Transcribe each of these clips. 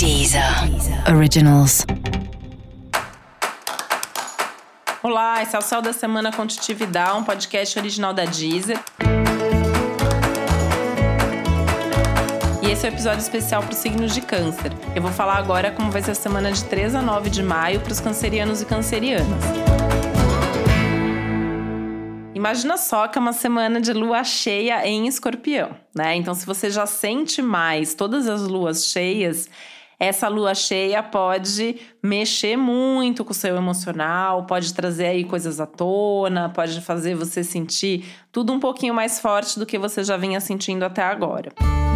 Deezer Originals. Olá, esse é o Céu da Semana Contitividade, um podcast original da Deezer. E esse é o um episódio especial para os signos de câncer. Eu vou falar agora como vai ser a semana de 3 a 9 de maio para os cancerianos e cancerianas. Imagina só que é uma semana de lua cheia em escorpião, né? Então, se você já sente mais todas as luas cheias, essa lua cheia pode mexer muito com o seu emocional, pode trazer aí coisas à tona, pode fazer você sentir tudo um pouquinho mais forte do que você já vinha sentindo até agora. Mas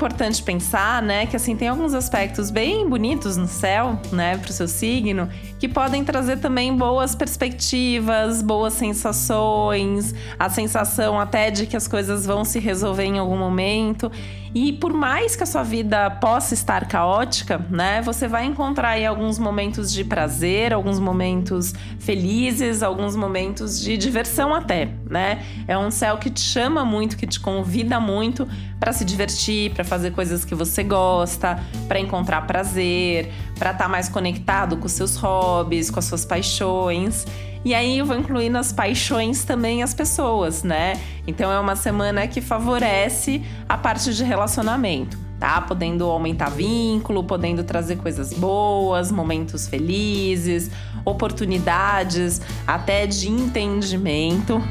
importante pensar, né, que assim tem alguns aspectos bem bonitos no céu, né, para o seu signo, que podem trazer também boas perspectivas, boas sensações, a sensação até de que as coisas vão se resolver em algum momento. E por mais que a sua vida possa estar caótica, né, você vai encontrar aí alguns momentos de prazer, alguns momentos felizes, alguns momentos de diversão até, né? É um céu que te chama muito, que te convida muito para se divertir, para fazer coisas que você gosta, para encontrar prazer, para estar tá mais conectado com seus hobbies, com as suas paixões. E aí eu vou incluir nas paixões também as pessoas, né? Então é uma semana que favorece a parte de relacionamento, tá? Podendo aumentar vínculo, podendo trazer coisas boas, momentos felizes, oportunidades até de entendimento.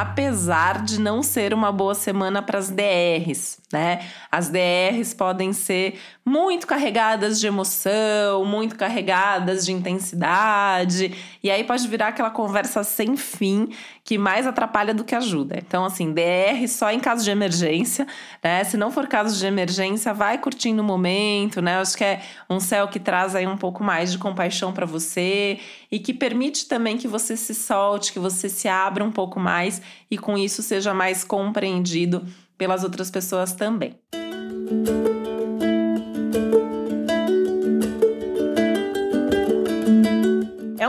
Apesar de não ser uma boa semana para as DRs, né? As DRs podem ser muito carregadas de emoção, muito carregadas de intensidade, e aí pode virar aquela conversa sem fim que mais atrapalha do que ajuda. Então, assim, DR só em caso de emergência, né? Se não for caso de emergência, vai curtindo o momento, né? Eu acho que é um céu que traz aí um pouco mais de compaixão para você e que permite também que você se solte, que você se abra um pouco mais e com isso seja mais compreendido pelas outras pessoas também. É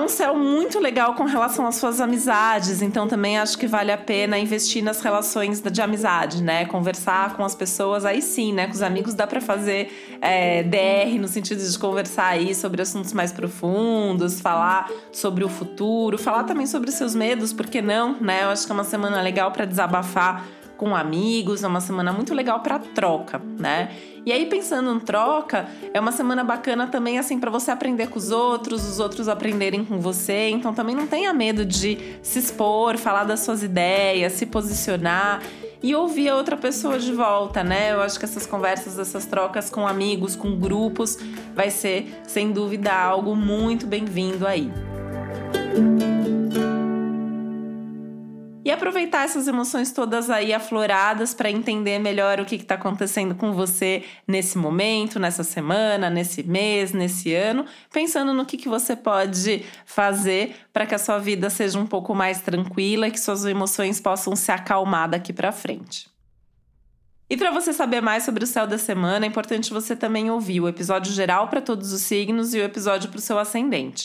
um céu muito legal com relação às suas amizades, então também acho que vale a pena investir nas relações de amizade, né? Conversar com as pessoas, aí sim, né? Com os amigos dá para fazer é, DR no sentido de conversar aí sobre assuntos mais profundos, falar sobre o futuro, falar também sobre seus medos, por que não, né? Eu acho que é uma semana legal para desabafar com amigos, é uma semana muito legal para troca, né? E aí pensando em troca, é uma semana bacana também assim para você aprender com os outros, os outros aprenderem com você. Então também não tenha medo de se expor, falar das suas ideias, se posicionar e ouvir a outra pessoa de volta, né? Eu acho que essas conversas, essas trocas com amigos, com grupos, vai ser sem dúvida algo muito bem-vindo aí. E aproveitar essas emoções todas aí afloradas para entender melhor o que está acontecendo com você nesse momento, nessa semana, nesse mês, nesse ano, pensando no que, que você pode fazer para que a sua vida seja um pouco mais tranquila e que suas emoções possam se acalmar daqui para frente. E para você saber mais sobre o céu da semana, é importante você também ouvir o episódio geral para todos os signos e o episódio para o seu ascendente.